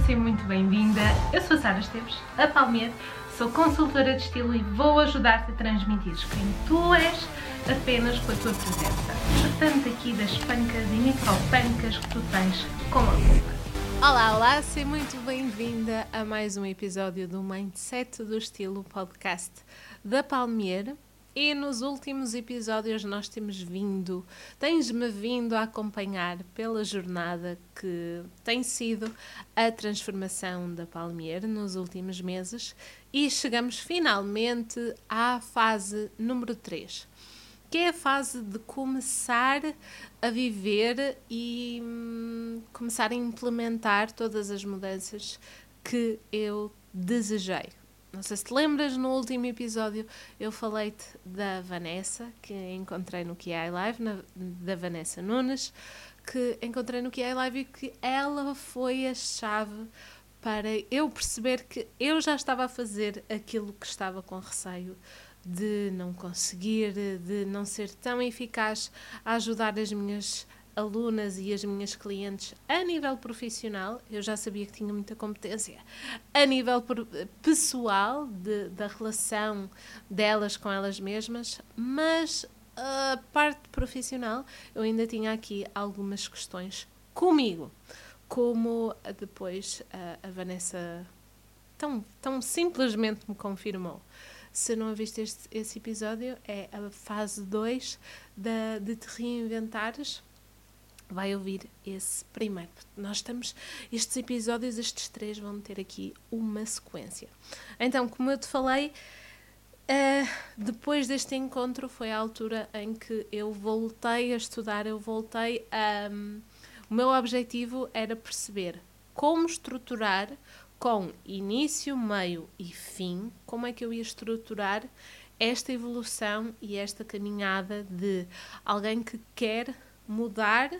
seja muito bem-vinda. Eu sou a Sara Esteves, a Palmeira, sou consultora de estilo e vou ajudar-te a transmitir quem tu és apenas com a tua presença. Portanto, aqui das pancas e micropancas que tu tens com a roupa. Olá, olá, seja muito bem-vinda a mais um episódio do Mindset do Estilo podcast da Palmeira. E nos últimos episódios nós temos vindo, tens-me vindo a acompanhar pela jornada que tem sido a transformação da Palmier nos últimos meses e chegamos finalmente à fase número 3, que é a fase de começar a viver e hum, começar a implementar todas as mudanças que eu desejei. Não sei se te lembras, no último episódio eu falei-te da Vanessa, que encontrei no QI Live, na, da Vanessa Nunes, que encontrei no QI Live e que ela foi a chave para eu perceber que eu já estava a fazer aquilo que estava com receio de não conseguir, de não ser tão eficaz a ajudar as minhas alunas e as minhas clientes a nível profissional, eu já sabia que tinha muita competência, a nível pessoal, de, da relação delas com elas mesmas, mas a parte profissional, eu ainda tinha aqui algumas questões comigo, como depois a, a Vanessa tão, tão simplesmente me confirmou. Se não viste este, esse episódio, é a fase 2 de te reinventares vai ouvir esse primeiro. Nós estamos, estes episódios, estes três, vão ter aqui uma sequência. Então, como eu te falei, uh, depois deste encontro foi a altura em que eu voltei a estudar, eu voltei a. Um, o meu objetivo era perceber como estruturar com início, meio e fim, como é que eu ia estruturar esta evolução e esta caminhada de alguém que quer mudar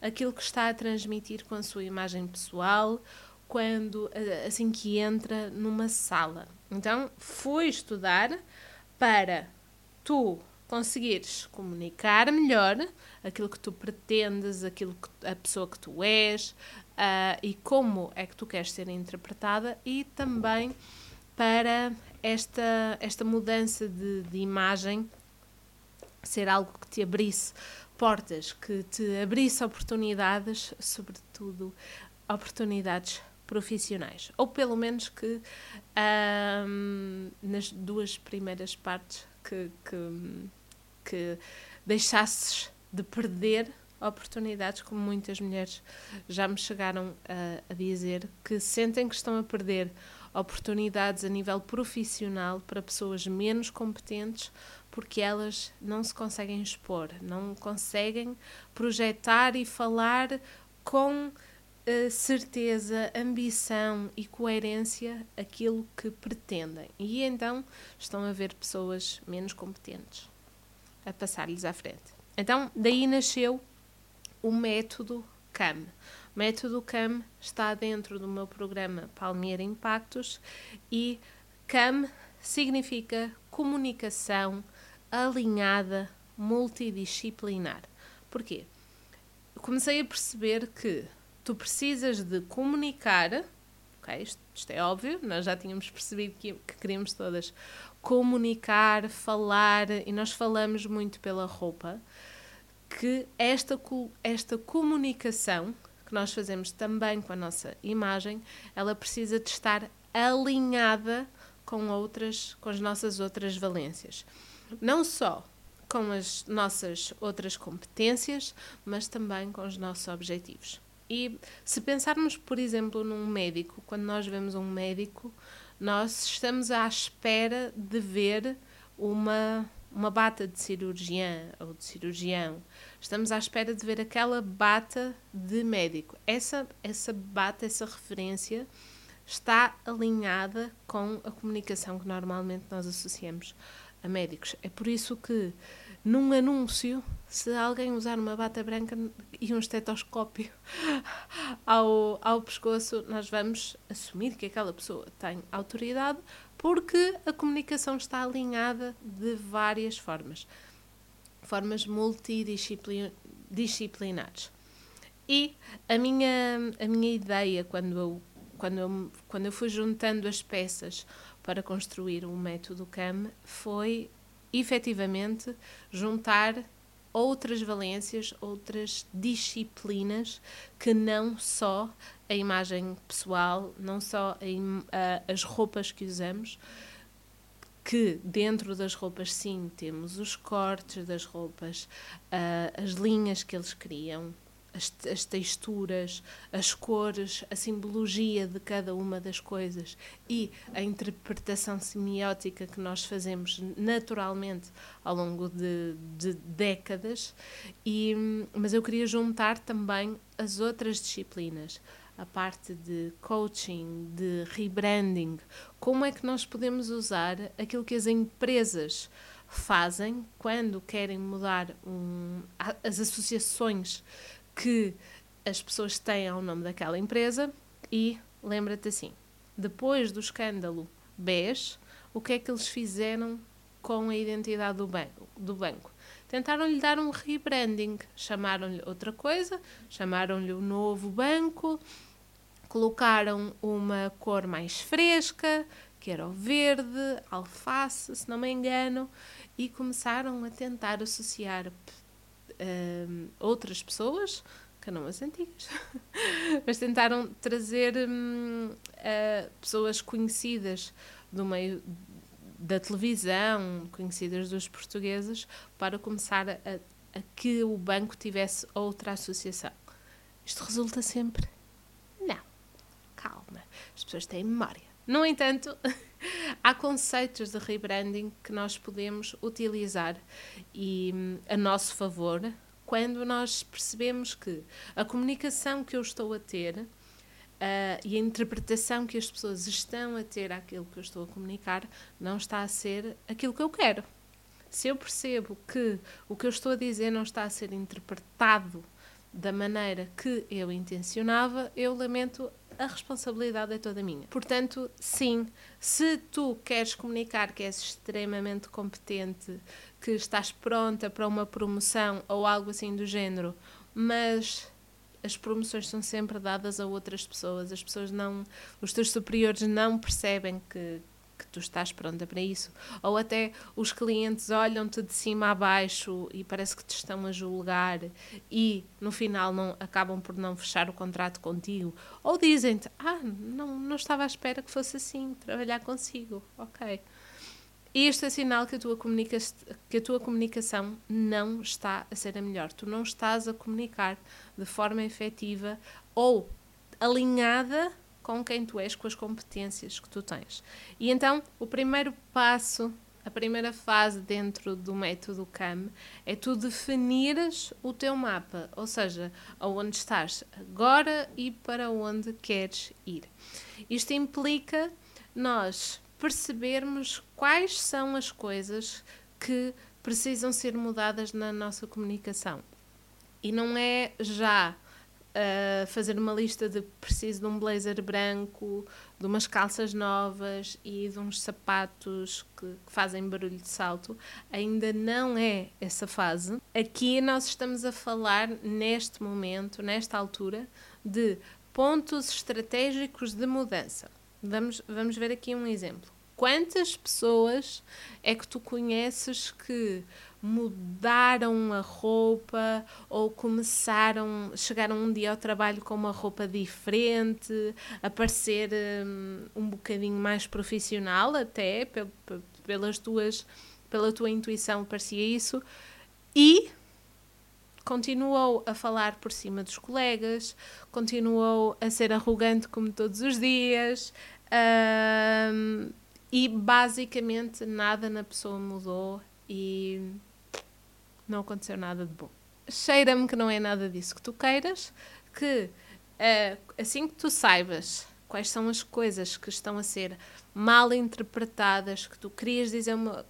aquilo que está a transmitir com a sua imagem pessoal, quando assim que entra numa sala. Então, fui estudar para tu conseguires comunicar melhor aquilo que tu pretendes, aquilo que a pessoa que tu és uh, e como é que tu queres ser interpretada e também para esta, esta mudança de, de imagem ser algo que te abrisse portas, que te abrisse oportunidades, sobretudo oportunidades profissionais. Ou pelo menos que nas duas primeiras partes que, que, que deixasses de perder oportunidades, como muitas mulheres já me chegaram a, a, dizer, que sentem que estão a perder oportunidades a nível profissional para pessoas menos competentes porque elas não se conseguem expor, não conseguem projetar e falar com uh, certeza, ambição e coerência aquilo que pretendem. E então estão a ver pessoas menos competentes a passar-lhes à frente. Então, daí nasceu o método CAM. O método CAM está dentro do meu programa Palmeira Impactos e CAM significa comunicação alinhada, multidisciplinar. Porquê? comecei a perceber que tu precisas de comunicar, ok? Isto, isto é óbvio, nós já tínhamos percebido que, que queríamos todas comunicar, falar, e nós falamos muito pela roupa, que esta, esta comunicação que nós fazemos também com a nossa imagem, ela precisa de estar alinhada com outras, com as nossas outras valências não só com as nossas outras competências, mas também com os nossos objetivos. E se pensarmos, por exemplo, num médico, quando nós vemos um médico, nós estamos à espera de ver uma, uma bata de cirurgiã ou de cirurgião. Estamos à espera de ver aquela bata de médico. Essa, essa bata, essa referência está alinhada com a comunicação que normalmente nós associamos a médicos. É por isso que, num anúncio, se alguém usar uma bata branca e um estetoscópio ao, ao pescoço, nós vamos assumir que aquela pessoa tem autoridade porque a comunicação está alinhada de várias formas formas multidisciplinares. E a minha, a minha ideia, quando eu quando eu, quando eu fui juntando as peças para construir o método CAM, foi efetivamente juntar outras valências, outras disciplinas que não só a imagem pessoal, não só a, a, as roupas que usamos, que dentro das roupas sim temos os cortes das roupas, uh, as linhas que eles criam, as, as, texturas, as cores, a simbologia de cada uma das coisas e a interpretação semiótica que nós fazemos naturalmente ao longo de, de décadas. E, mas eu queria juntar também as outras disciplinas a parte de coaching, de rebranding, como é que nós podemos usar aquilo que as empresas fazem quando querem mudar um, as associações que as pessoas têm ao nome daquela empresa e lembra-te assim, depois do escândalo BES, o que é que eles fizeram com a identidade do banco? Do banco? Tentaram-lhe dar um rebranding, chamaram-lhe outra coisa, chamaram-lhe o novo banco, Colocaram uma cor mais fresca, que era o verde, alface, se não me engano, e começaram a tentar associar uh, outras pessoas, que não as antigas, mas tentaram trazer um, uh, pessoas conhecidas do meio da televisão, conhecidas dos portugueses, para começar a, a que o banco tivesse outra associação. Isto resulta sempre calma, as pessoas têm memória. No entanto, há conceitos de rebranding que nós podemos utilizar e hum, a nosso favor quando nós percebemos que a comunicação que eu estou a ter uh, e a interpretação que as pessoas estão a ter àquilo que eu estou a comunicar não está a ser aquilo que eu quero. Se eu percebo que o que eu estou a dizer não está a ser interpretado da maneira que eu intencionava, eu lamento a responsabilidade é toda minha. Portanto, sim, se tu queres comunicar que és extremamente competente, que estás pronta para uma promoção ou algo assim do género, mas as promoções são sempre dadas a outras pessoas, as pessoas não, os teus superiores não percebem que, que tu estás pronta para isso. Ou até os clientes olham-te de cima a baixo e parece que te estão a julgar e no final não acabam por não fechar o contrato contigo. Ou dizem-te: Ah, não, não estava à espera que fosse assim, trabalhar consigo. Ok. Isto é sinal que a, tua que a tua comunicação não está a ser a melhor. Tu não estás a comunicar de forma efetiva ou alinhada com quem tu és, com as competências que tu tens. E então, o primeiro passo, a primeira fase dentro do método CAM é tu definires o teu mapa, ou seja, aonde estás agora e para onde queres ir. Isto implica nós percebermos quais são as coisas que precisam ser mudadas na nossa comunicação. E não é já uh, fazer uma lista de preciso de um blazer branco, de umas calças novas e de uns sapatos que, que fazem barulho de salto. Ainda não é essa fase. Aqui nós estamos a falar, neste momento, nesta altura, de pontos estratégicos de mudança. Vamos, vamos ver aqui um exemplo. Quantas pessoas é que tu conheces que mudaram a roupa ou começaram, chegaram um dia ao trabalho com uma roupa diferente, a parecer um, um bocadinho mais profissional até, pelas tuas, pela tua intuição parecia isso, e continuou a falar por cima dos colegas, continuou a ser arrogante como todos os dias, um, e basicamente nada na pessoa mudou e não aconteceu nada de bom. Cheira-me que não é nada disso que tu queiras, que uh, assim que tu saibas quais são as coisas que estão a ser mal interpretadas, que tu querias dizer uma,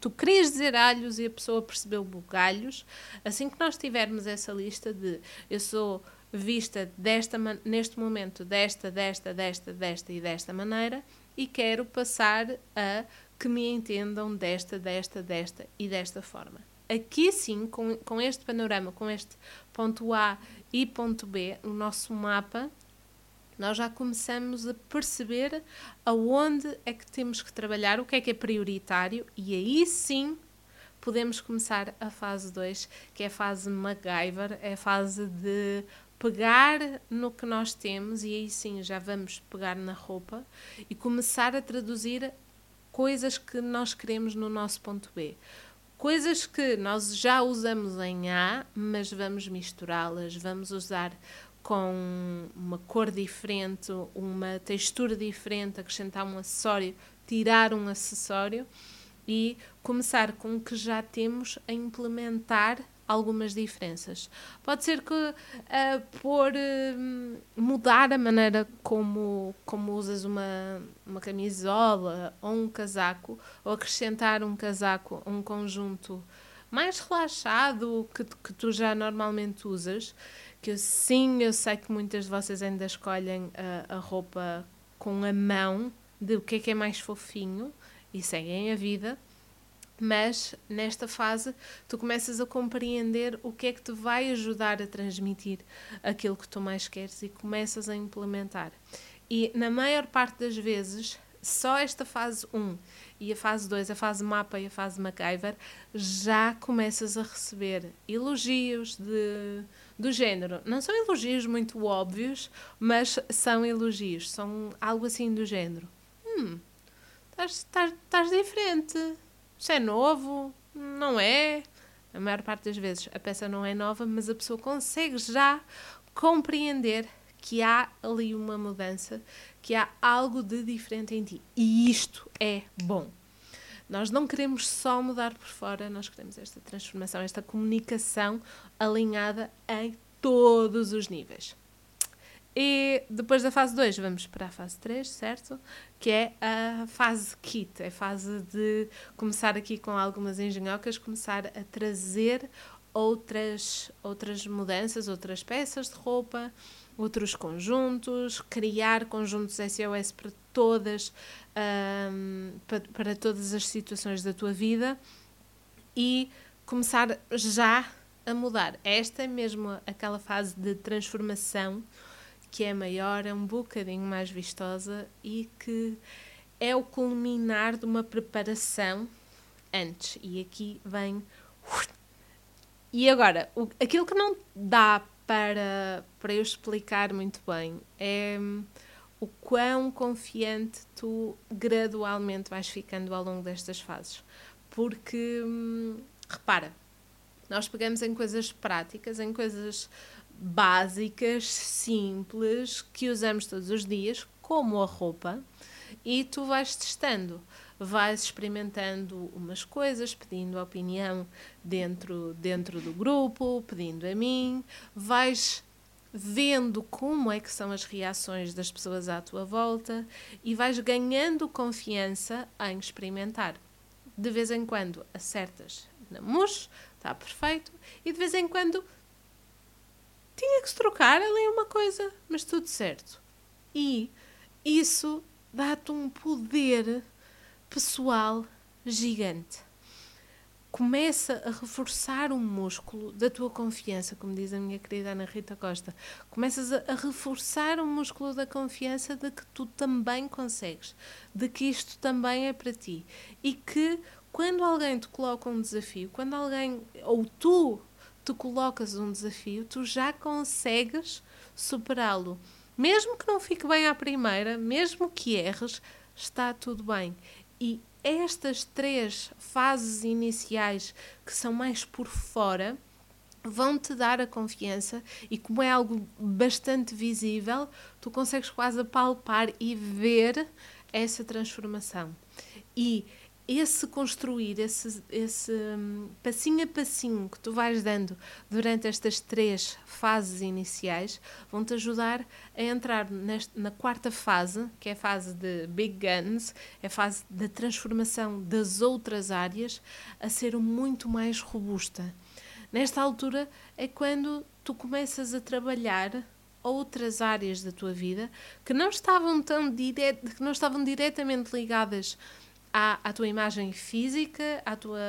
tu querias dizer alhos e a pessoa percebeu bugalhos, assim que nós tivermos essa lista de eu sou vista desta neste momento desta, desta, desta, desta e desta maneira e quero passar a que me entendam desta, desta, desta e desta forma aqui sim, com, com este panorama, com este ponto A e ponto B, o nosso mapa, nós já começamos a perceber aonde é que temos que trabalhar, o que é que é prioritário, e aí sim podemos começar a fase 2, que é a fase MacGyver, é a fase de pegar no que nós temos, e aí sim já vamos pegar na roupa e começar a traduzir coisas que nós queremos no nosso ponto B. Coisas que nós já usamos em A, mas vamos misturá-las, vamos usar com uma cor diferente, uma textura diferente, acrescentar um acessório, tirar um acessório e começar com o que já temos a implementar algumas diferenças. Pode ser que uh, por uh, mudar a maneira como, como usas uma, uma camisola ou um casaco, ou acrescentar um casaco a um conjunto mais relaxado que, que tu já normalmente usas, que sim, eu sei que muitas de vocês ainda escolhem a, a roupa com a mão de o que é que é mais fofinho e seguem a vida, mas nesta fase tu começas a compreender o que é que te vai ajudar a transmitir aquilo que tu mais queres e começas a implementar. E na maior parte das vezes, só esta fase 1 e a fase 2, a fase mapa e a fase MacGyver, já começas a receber elogios de, do género. Não são elogios muito óbvios, mas são elogios. São algo assim do género. Hum, estás diferente. Isto é novo? Não é? A maior parte das vezes a peça não é nova, mas a pessoa consegue já compreender que há ali uma mudança, que há algo de diferente em ti. E isto é bom. Nós não queremos só mudar por fora, nós queremos esta transformação, esta comunicação alinhada em todos os níveis. E depois da fase 2 vamos para a fase 3, certo? Que é a fase kit, é a fase de começar aqui com algumas engenhocas, começar a trazer outras, outras mudanças, outras peças de roupa, outros conjuntos, criar conjuntos SOS para todas, um, para, para todas as situações da tua vida e começar já a mudar. Esta é mesmo aquela fase de transformação que é maior, é um bocadinho mais vistosa e que é o culminar de uma preparação antes. E aqui vem. E agora, o, aquilo que não dá para, para eu explicar muito bem é hum, o quão confiante tu gradualmente vais ficando ao longo destas fases. Porque, hum, repara, nós pegamos em coisas práticas, em coisas básicas, simples, que usamos todos os dias, como a roupa, e tu vais testando vais experimentando umas coisas, pedindo opinião dentro, dentro do grupo, pedindo a mim, vais vendo como é que são as reações das pessoas à tua volta e vais ganhando confiança em experimentar. De vez em quando acertas na mousse, está perfeito, e de vez em quando tinha que se trocar ali uma coisa, mas tudo certo. E isso dá-te um poder pessoal gigante. Começa a reforçar o músculo da tua confiança, como diz a minha querida Ana Rita Costa. Começas a, a reforçar o músculo da confiança de que tu também consegues, de que isto também é para ti. E que quando alguém te coloca um desafio, quando alguém, ou tu te colocas um desafio, tu já consegues superá-lo. Mesmo que não fique bem à primeira, mesmo que erres, está tudo bem. E estas três fases iniciais, que são mais por fora, vão te dar a confiança e como é algo bastante visível, tu consegues quase palpar e ver essa transformação. E esse construir, esse, esse um, passinho a passinho que tu vais dando durante estas três fases iniciais, vão-te ajudar a entrar neste, na quarta fase, que é a fase de Big Guns, é a fase da transformação das outras áreas, a ser muito mais robusta. Nesta altura é quando tu começas a trabalhar outras áreas da tua vida que não estavam tão dire... que não estavam diretamente ligadas à, à tua imagem física, à tua,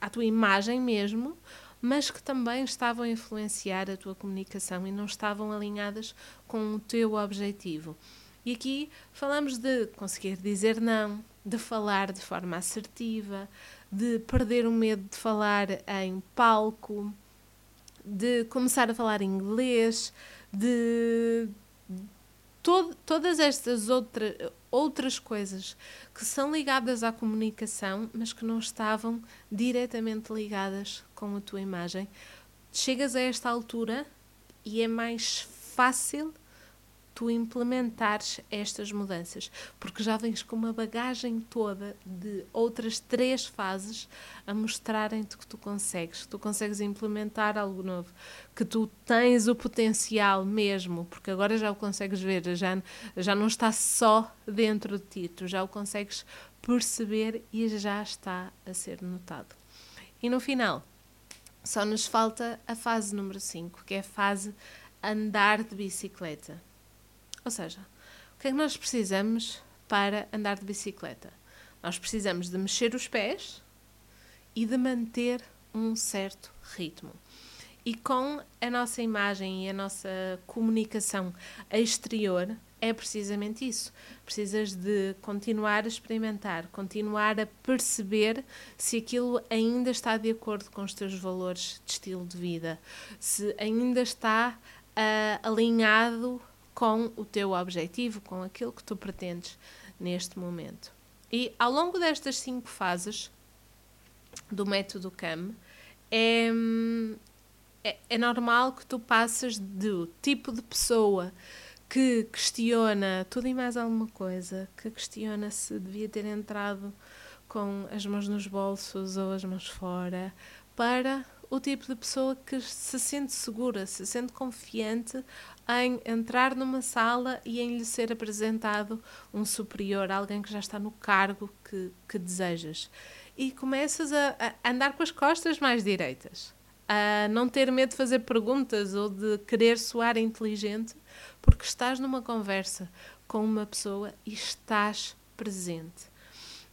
à tua imagem mesmo, mas que também estavam a influenciar a tua comunicação e não estavam alinhadas com o teu objetivo. E aqui falamos de conseguir dizer não, de falar de forma assertiva, de perder o medo de falar em palco, de começar a falar inglês, de todo, todas estas outra, outras coisas que são ligadas à comunicação, mas que não estavam diretamente ligadas com a tua imagem. Chegas a esta altura e é mais fácil tu implementares estas mudanças, porque já vens com uma bagagem toda de outras três fases a mostrarem-te que tu consegues, que tu consegues implementar algo novo, que tu tens o potencial mesmo, porque agora já o consegues ver, já, já não está só dentro de ti, tu já o consegues perceber e já está a ser notado. E no final, só nos falta a fase número 5, que é a fase andar de bicicleta. Ou seja, o que é que nós precisamos para andar de bicicleta? Nós precisamos de mexer os pés e de manter um certo ritmo. E com a nossa imagem e a nossa comunicação exterior é precisamente isso. Precisas de continuar a experimentar, continuar a perceber se aquilo ainda está de acordo com os teus valores de estilo de vida, se ainda está uh, alinhado com o teu objetivo, com aquilo que tu pretendes neste momento. E ao longo destas cinco fases do método CAM, é, é, é normal que tu passes do tipo de pessoa que questiona tudo e mais alguma coisa, que questiona se devia ter entrado com as mãos nos bolsos ou as mãos fora, para o tipo de pessoa que se sente segura, se sente confiante em entrar numa sala e em lhe ser apresentado um superior, alguém que já está no cargo que, que desejas. E começas a, a andar com as costas mais direitas, a não ter medo de fazer perguntas ou de querer soar inteligente, porque estás numa conversa com uma pessoa e estás presente.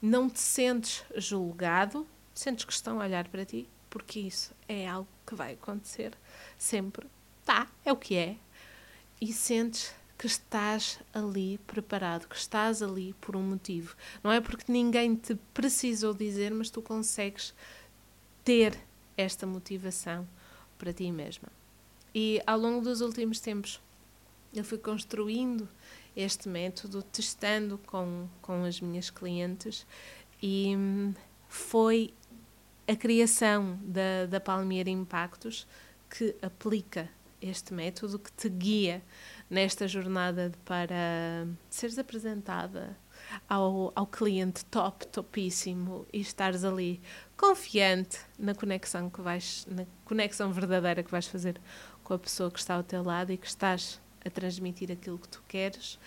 Não te sentes julgado, sentes que estão a olhar para ti, porque isso é algo que vai acontecer sempre. Tá, é o que é. E sentes que estás ali preparado, que estás ali por um motivo. Não é porque ninguém te precisou dizer, mas tu consegues ter esta motivação para ti mesma. E ao longo dos últimos tempos, eu fui construindo este método, testando com, com as minhas clientes, e hum, foi a criação da, da Palmeira Impactos que aplica este método, que te guia nesta jornada para seres apresentada ao, ao cliente top, topíssimo e estares ali confiante na conexão que vais, na conexão verdadeira que vais fazer com a pessoa que está ao teu lado e que estás a transmitir aquilo que tu queres.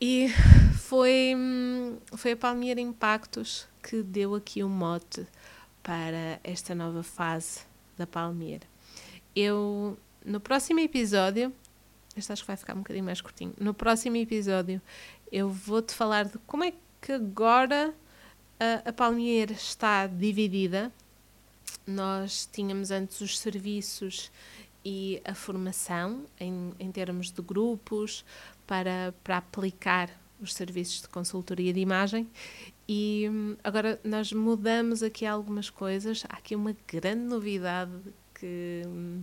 E foi, foi a Palmeira Impactos que deu aqui o um mote para esta nova fase da Palmeira. Eu, no próximo episódio, este acho que vai ficar um bocadinho mais curtinho. No próximo episódio, eu vou-te falar de como é que agora a, a Palmeira está dividida. Nós tínhamos antes os serviços e a formação em, em termos de grupos para, para aplicar os serviços de consultoria de imagem e hum, agora nós mudamos aqui algumas coisas. Há aqui uma grande novidade que hum,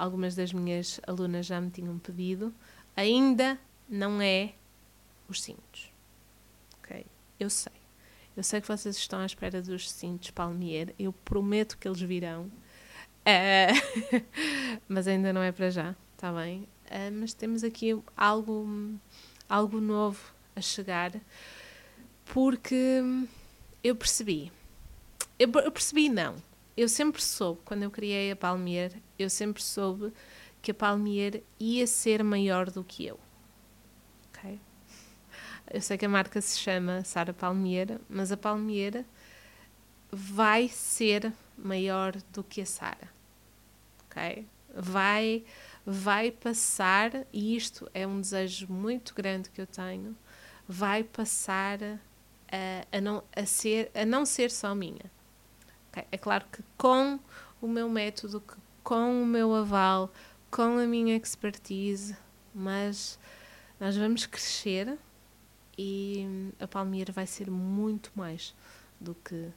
algumas das minhas alunas já me tinham pedido. Ainda não é os cintos. Ok? Eu sei. Eu sei que vocês estão à espera dos cintos Palmier. Eu prometo que eles virão. Uh, mas ainda não é para já, está bem? Uh, mas temos aqui algo, algo novo a chegar porque eu percebi. Eu, percebi, não. Eu sempre soube, quando eu criei a Palmier, eu sempre soube que a Palmier ia ser maior do que eu. Ok? Eu sei que a marca se chama Sara Palmier, mas a Palmier vai ser maior do que a Sara. Ok? Vai, vai passar, e isto é um desejo muito grande que eu tenho, vai passar a, a, não, a, ser, a não ser só minha. Okay? É claro que com o meu método, com o meu aval, com a minha expertise, mas nós vamos crescer e a Palmeira vai ser muito mais do que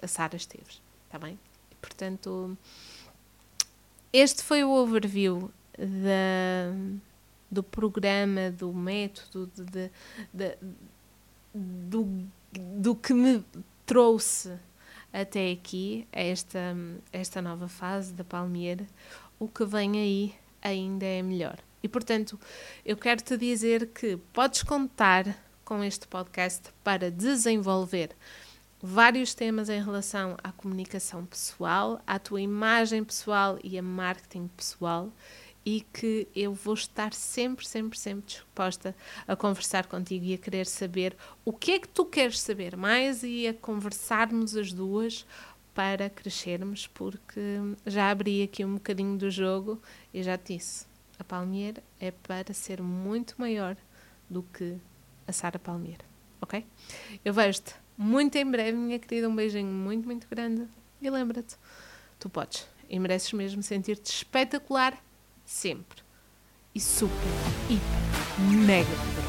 a Sara Esteves, está bem? E, portanto, este foi o overview da, do programa, do método, de, de, de, do, do que me trouxe até aqui, esta, esta nova fase da Palmeira. O que vem aí ainda é melhor. E portanto, eu quero te dizer que podes contar com este podcast para desenvolver vários temas em relação à comunicação pessoal, à tua imagem pessoal e a marketing pessoal e que eu vou estar sempre, sempre, sempre disposta a conversar contigo e a querer saber o que é que tu queres saber mais e a conversarmos as duas para crescermos, porque já abri aqui um bocadinho do jogo e já te disse, a Palmeira é para ser muito maior do que a Sara Palmeira, ok? Eu vejo-te muito em breve, minha querida, um beijinho muito, muito grande e lembra-te, tu podes e mereces mesmo sentir-te espetacular sempre. E super, hiper, mega poderoso.